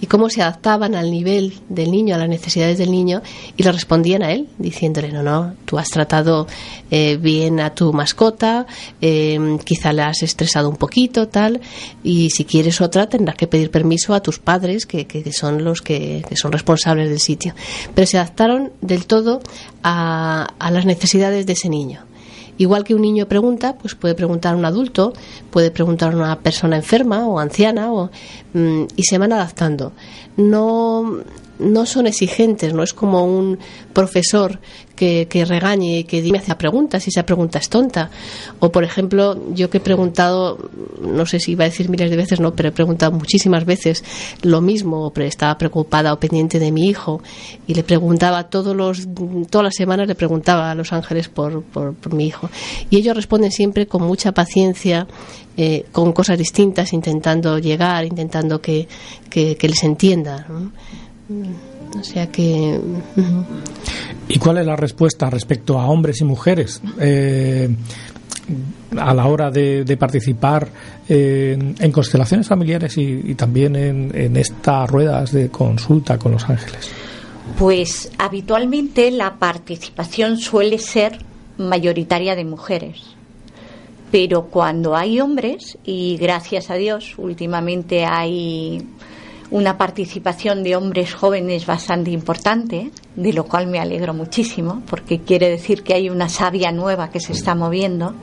y cómo se adaptaban al nivel del niño, a las necesidades del niño y le respondían a él diciéndole, no, no, tú has tratado eh, bien a tu mascota, eh, quizá la has estresado un poquito, tal, y si quieres otra tendrás que pedir permiso a tus padres, que, que son los que, que son responsables del sitio. Pero se adaptaron del todo a, a las necesidades de ese niño. Igual que un niño pregunta, pues puede preguntar a un adulto, puede preguntar a una persona enferma o anciana, o, mm, y se van adaptando. No, no son exigentes, no es como un profesor que, regañe y que dime hace preguntas y esa pregunta es tonta. O, por ejemplo, yo que he preguntado, no sé si iba a decir miles de veces, no, pero he preguntado muchísimas veces lo mismo, estaba preocupada o pendiente de mi hijo y le preguntaba todos los, todas las semanas, le preguntaba a los ángeles por, por, mi hijo. Y ellos responden siempre con mucha paciencia, eh, con cosas distintas, intentando llegar, intentando que, que, les entienda. O sea que. ¿Y cuál es la respuesta respecto a hombres y mujeres eh, a la hora de, de participar en, en, constelaciones familiares y, y también en, en estas ruedas de consulta con los ángeles? Pues habitualmente la participación suele ser mayoritaria de mujeres. Pero cuando hay hombres, y gracias a Dios, últimamente hay una participación de hombres jóvenes bastante importante, de lo cual me alegro muchísimo, porque quiere decir que hay una savia nueva que se está moviendo,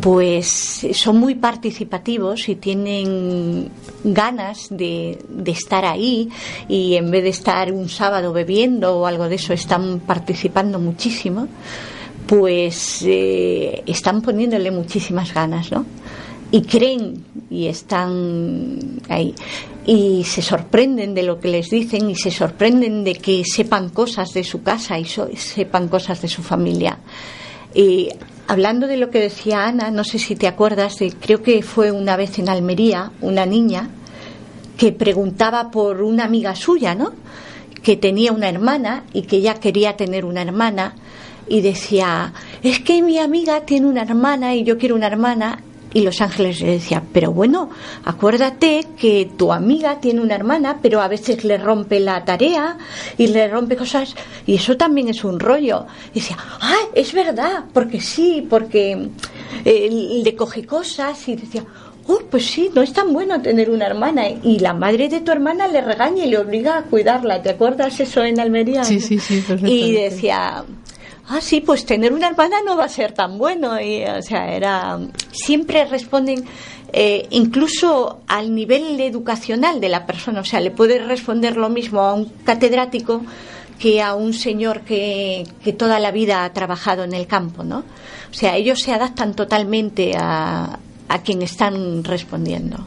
pues son muy participativos y tienen ganas de, de estar ahí y en vez de estar un sábado bebiendo o algo de eso, están participando muchísimo, pues eh, están poniéndole muchísimas ganas, ¿no? Y creen y están ahí y se sorprenden de lo que les dicen y se sorprenden de que sepan cosas de su casa y sepan cosas de su familia. Y hablando de lo que decía Ana, no sé si te acuerdas, de, creo que fue una vez en Almería una niña que preguntaba por una amiga suya, ¿no? Que tenía una hermana y que ella quería tener una hermana y decía, es que mi amiga tiene una hermana y yo quiero una hermana y los ángeles le decían, pero bueno, acuérdate que tu amiga tiene una hermana, pero a veces le rompe la tarea y le rompe cosas, y eso también es un rollo. Y decía, ah, es verdad, porque sí, porque eh, le coge cosas y decía, oh, pues sí, no es tan bueno tener una hermana. Y la madre de tu hermana le regaña y le obliga a cuidarla. ¿Te acuerdas eso en Almería? Sí, sí, sí. Y decía, ah, sí, pues tener una hermana no va a ser tan bueno. Y, o sea, era. Siempre responden. Eh, incluso al nivel educacional de la persona, o sea, le puede responder lo mismo a un catedrático que a un señor que, que, toda la vida ha trabajado en el campo, ¿no? O sea, ellos se adaptan totalmente a, a quien están respondiendo.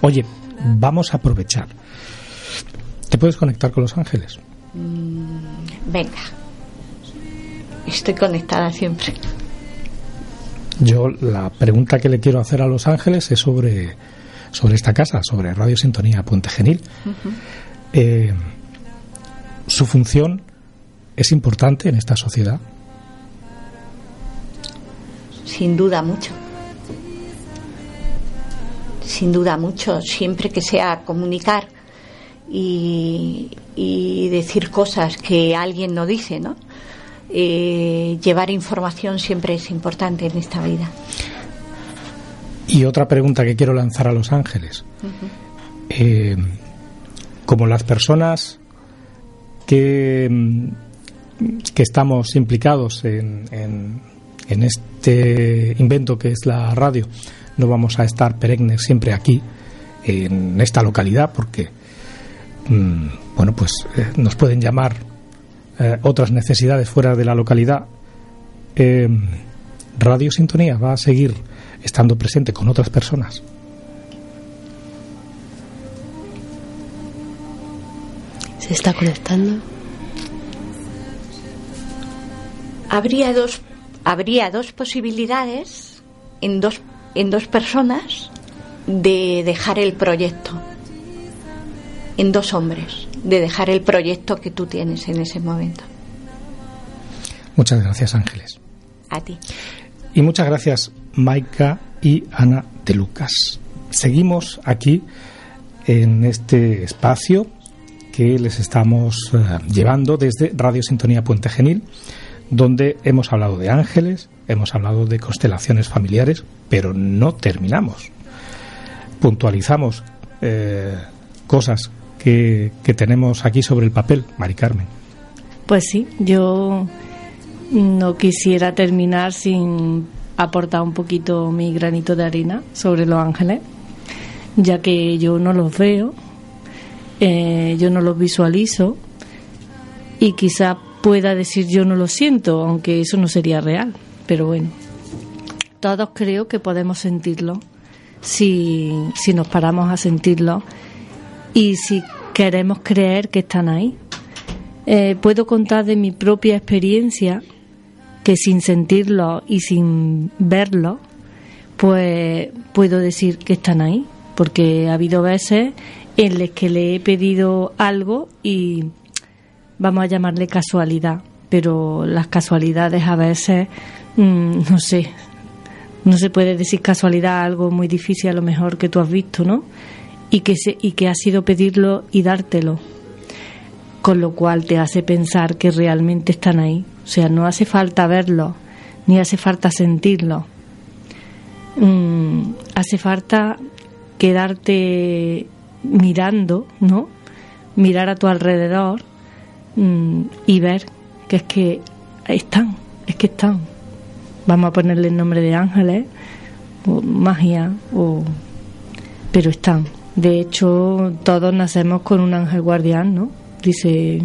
Oye, vamos a aprovechar. ¿Te puedes conectar con los ángeles? Mm, venga. Estoy conectada siempre. Yo la pregunta que le quiero hacer a Los Ángeles es sobre, sobre esta casa, sobre Radio Sintonía Puente Genil. Eh, ¿Su función es importante en esta sociedad? Sin duda mucho. Sin duda mucho. Siempre que sea comunicar y, y decir cosas que alguien no dice, ¿no? Eh, llevar información siempre es importante en esta vida. Y otra pregunta que quiero lanzar a Los Ángeles. Eh, como las personas que, que estamos implicados en, en, este invento que es la radio, no vamos a estar perennes siempre aquí, en esta localidad, porque, mm, bueno, pues eh, nos pueden llamar eh, otras necesidades fuera de la localidad, eh, Radio Sintonía va a seguir estando presente con otras personas. ¿Se está conectando? Habría dos, habría dos posibilidades en dos, en dos personas de dejar el proyecto. En dos hombres de dejar el proyecto que tú tienes en ese momento. Muchas gracias, Ángeles. A ti. Y muchas gracias, Maika y Ana de Lucas. Seguimos aquí en este espacio que les estamos eh, llevando desde Radio Sintonía Puente Genil, donde hemos hablado de ángeles, hemos hablado de constelaciones familiares, pero no terminamos. Puntualizamos eh, cosas que, tenemos aquí sobre el papel, Mari Carmen. Pues sí, yo no quisiera terminar sin aportar un poquito mi granito de arena sobre los ángeles, ya que yo no los veo, eh, yo no los visualizo y quizá pueda decir yo no lo siento, aunque eso no sería real, pero bueno, todos creo que podemos sentirlo si, si nos paramos a sentirlo y si queremos creer que están ahí. Eh, puedo contar de mi propia experiencia que sin sentirlo y sin verlo, pues puedo decir que están ahí, porque ha habido veces en las que le he pedido algo y vamos a llamarle casualidad, pero las casualidades a veces, mm, no sé, no se puede decir casualidad, algo muy difícil a lo mejor que tú has visto, ¿no? Y que, se, y que ha sido pedirlo y dártelo. Con lo cual te hace pensar que realmente están ahí. O sea, no hace falta verlo, ni hace falta sentirlo. Mm, hace falta quedarte mirando, ¿no? Mirar a tu alrededor mm, y ver que es que están, es que están. Vamos a ponerle el nombre de ángeles, o magia, o... pero están. De hecho, todos nacemos con un ángel guardián, ¿no? Dice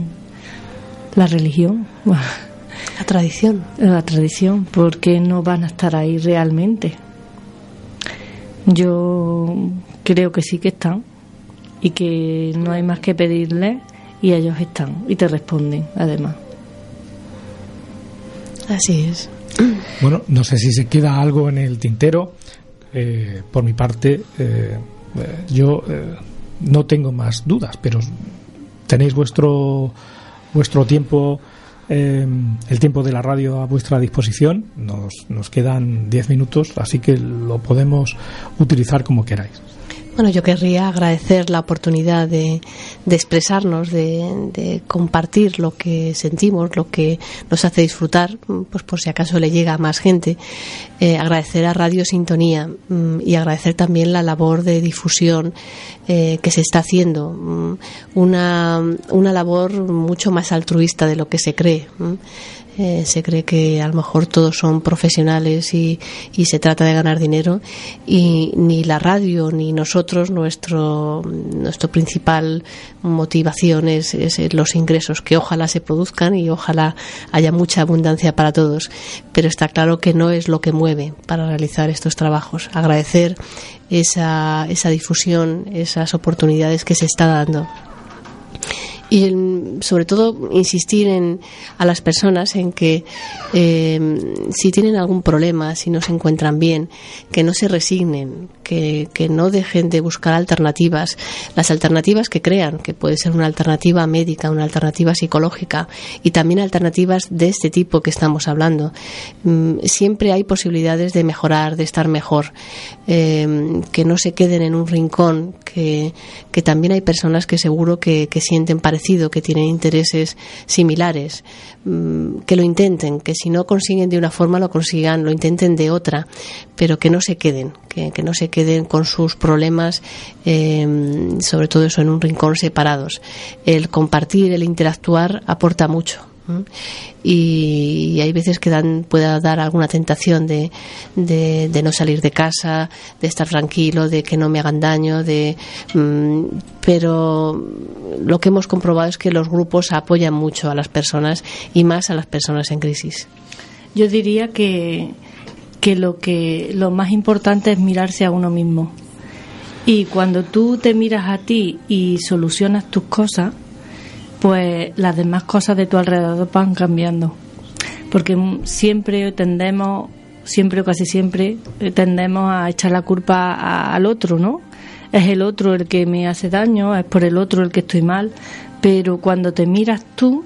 la religión. La tradición. La tradición, porque no van a estar ahí realmente. Yo creo que sí que están y que no hay más que pedirles y ellos están y te responden además. Así es. Bueno, no sé si se queda algo en el tintero. Eh, por mi parte, eh, eh, yo no tengo más dudas, pero tenéis vuestro vuestro tiempo, el tiempo de la radio a vuestra disposición. Nos, nos quedan 10 minutos, así que lo podemos utilizar como queráis. Bueno, yo querría agradecer la oportunidad de, expresarnos, de, compartir lo que sentimos, lo que nos hace disfrutar, pues por si acaso le llega a más gente. Eh, agradecer a Radio Sintonía mm, y agradecer también la labor de difusión eh, que se está haciendo. Mm, una, una labor mucho más altruista de lo que se cree. Mm. Eh, se cree que a lo mejor todos son profesionales y, y, se trata de ganar dinero y ni la radio ni nosotros nuestro nuestro principal motivación es, es, los ingresos que ojalá se produzcan y ojalá haya mucha abundancia para todos. Pero está claro que no es lo que mueve para realizar estos trabajos. Agradecer esa, esa difusión esas oportunidades que se está dando y sobre todo insistir en, a las personas en que eh, si tienen algún problema, si no se encuentran bien, que no se resignen, que, que, no dejen de buscar alternativas, las alternativas que crean, que puede ser una alternativa médica, una alternativa psicológica y también alternativas de este tipo que estamos hablando. Mm, siempre hay posibilidades de mejorar, de estar mejor, eh, que no se queden en un rincón, que, que también hay personas que seguro que, que sienten parecido, que tienen intereses similares, mm, que lo intenten, que si no consiguen de una forma lo consigan, lo intenten de otra, pero que no se queden, que, no se queden con sus problemas, em, sobre todo eso en un rincón separados. El compartir, el interactuar aporta mucho. Y, hay veces que dan, pueda dar alguna tentación de, de, no salir de casa, de estar tranquilo, de que no me hagan daño, de, mm, pero lo que hemos comprobado es que los grupos apoyan mucho a las personas y más a las personas en crisis. Yo diría que que lo que lo más importante es mirarse a uno mismo. Y cuando tú te miras a ti y solucionas tus cosas, pues las demás cosas de tu alrededor van cambiando. Porque siempre tendemos, siempre o casi siempre, eh, tendemos a echar la culpa al otro, ¿no? Es el otro el que me hace daño, es por el otro el que estoy mal. Pero cuando te miras tú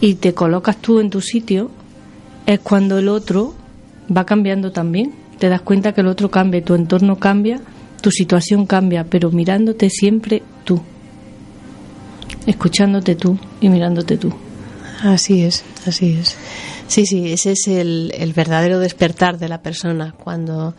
y te colocas tú en tu sitio, es cuando el otro va cambiando también. Te das cuenta que el otro cambia, tu entorno cambia, tu situación cambia, pero mirándote siempre tú, escuchándote tú y mirándote tú. Así es, así es. Sí, sí, ese es el, el verdadero despertar de la persona, cuando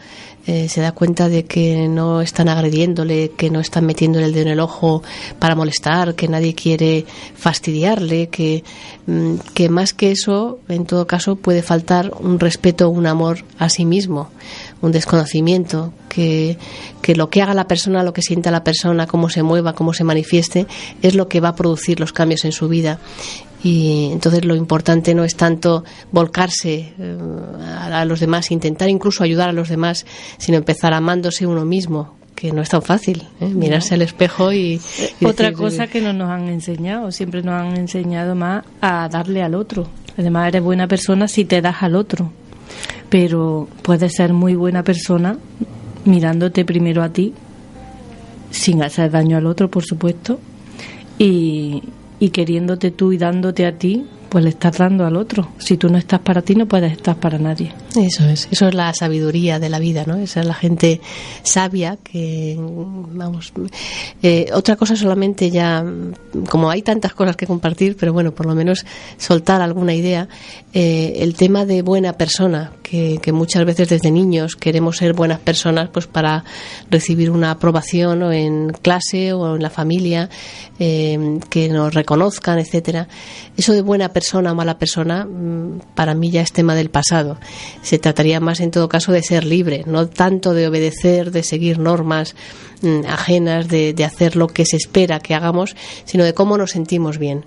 eh, se da cuenta de que no están agrediéndole, que no están metiéndole el dedo en el ojo para molestar, que nadie quiere fastidiarle, que, mm, que más que eso, en todo caso, puede faltar un respeto, un amor a sí mismo, un desconocimiento, que, que lo que haga la persona, lo que sienta la persona, cómo se mueva, cómo se manifieste, es lo que va a producir los cambios en su vida y entonces lo importante no es tanto volcarse eh, a, los demás, intentar incluso ayudar a los demás, sino empezar amándose uno mismo, que no es tan fácil, ¿eh? mirarse al espejo y... Otra cosa que no nos han enseñado, siempre nos han enseñado más a darle al otro. Además eres buena persona si te das al otro, pero puedes ser muy buena persona mirándote primero a ti, sin hacer daño al otro, por supuesto, y, y queriéndote tú y dándote a ti, pues le estás dando al otro. Si tú no estás para ti, no puedes estar para nadie. Eso es, eso es la sabiduría de la vida, ¿no? Esa es la gente sabia que, vamos, eh, otra cosa solamente ya, como hay tantas cosas que compartir, pero bueno, por lo menos soltar alguna idea, eh, el tema de buena persona, que, que, muchas veces desde niños queremos ser buenas personas, pues para recibir una aprobación o en clase o en la familia, eh, que nos reconozcan, etcétera. Eso de buena persona o mala persona, mm, para mí ya es tema del pasado. Se trataría más, en todo caso, de ser libre, no tanto de obedecer, de seguir normas mm, ajenas, de, hacer lo que se espera que hagamos, sino de cómo nos sentimos bien.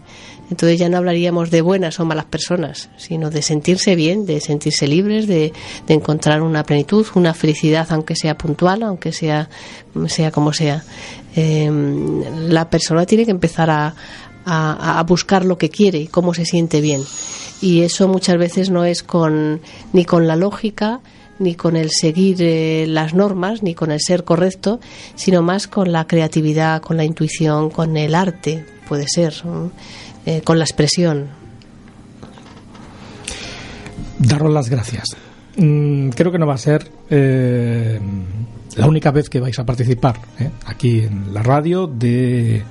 Entonces ya no hablaríamos de buenas o malas personas, sino de sentirse bien, de sentirse libres, de, encontrar una plenitud, una felicidad, aunque sea puntual, aunque sea, sea como sea. Em, la persona tiene que empezar a, buscar lo que quiere cómo se siente bien. Y eso muchas veces no es con, ni con la lógica, ni con el seguir eh, las normas, ni con el ser correcto, sino más con la creatividad, con la intuición, con el arte, puede ser, eh, con la expresión. Daros las gracias. Mm, creo que no va a ser eh, la única vez que vais a participar aquí en la radio de,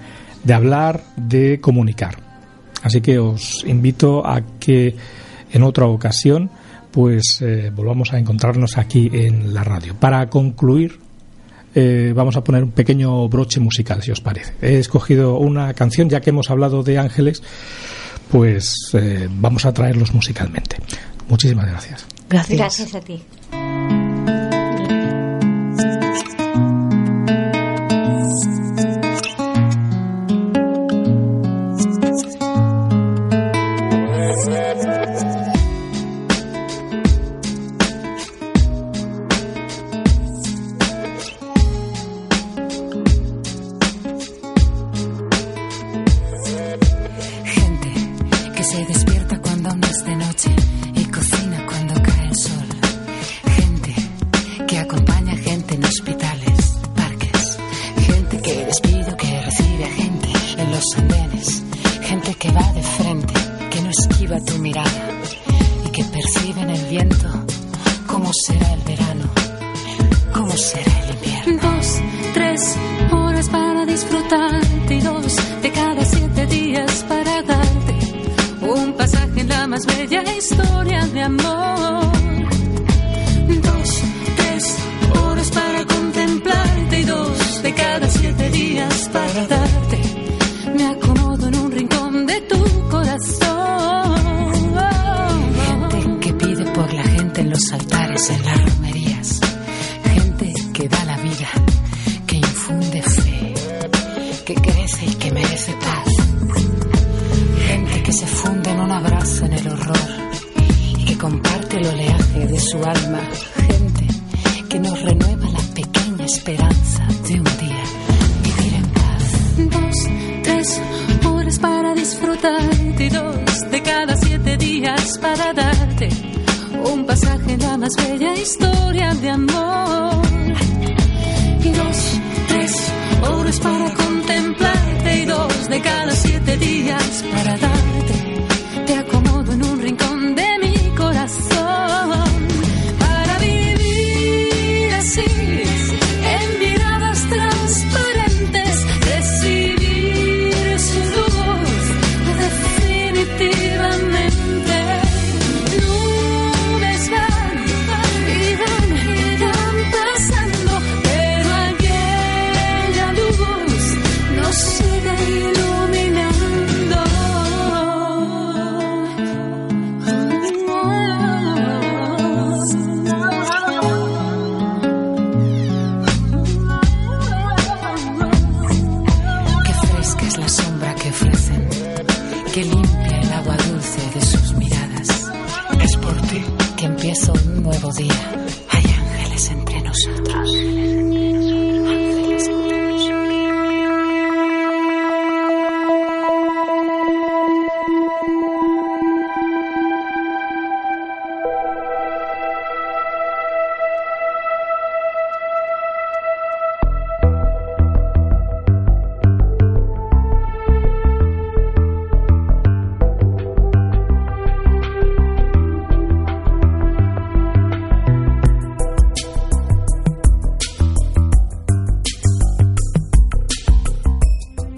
de hablar, de comunicar. Así que os invito a que en otra ocasión pues eh, volvamos a encontrarnos aquí en la radio. Para concluir, eh, vamos a poner un pequeño broche musical, si os parece. He escogido una canción, ya que hemos hablado de ángeles, pues eh, vamos a traerlos musicalmente. Muchísimas gracias. Gracias. Gracias a ti.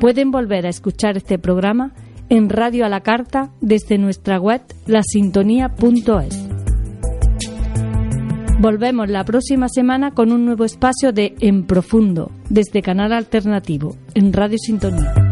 Pueden volver a escuchar este programa en Radio a la Carta desde nuestra web lasintonía.es. Volvemos la próxima semana con un nuevo espacio de En Profundo desde Canal Alternativo en Radio Sintonía.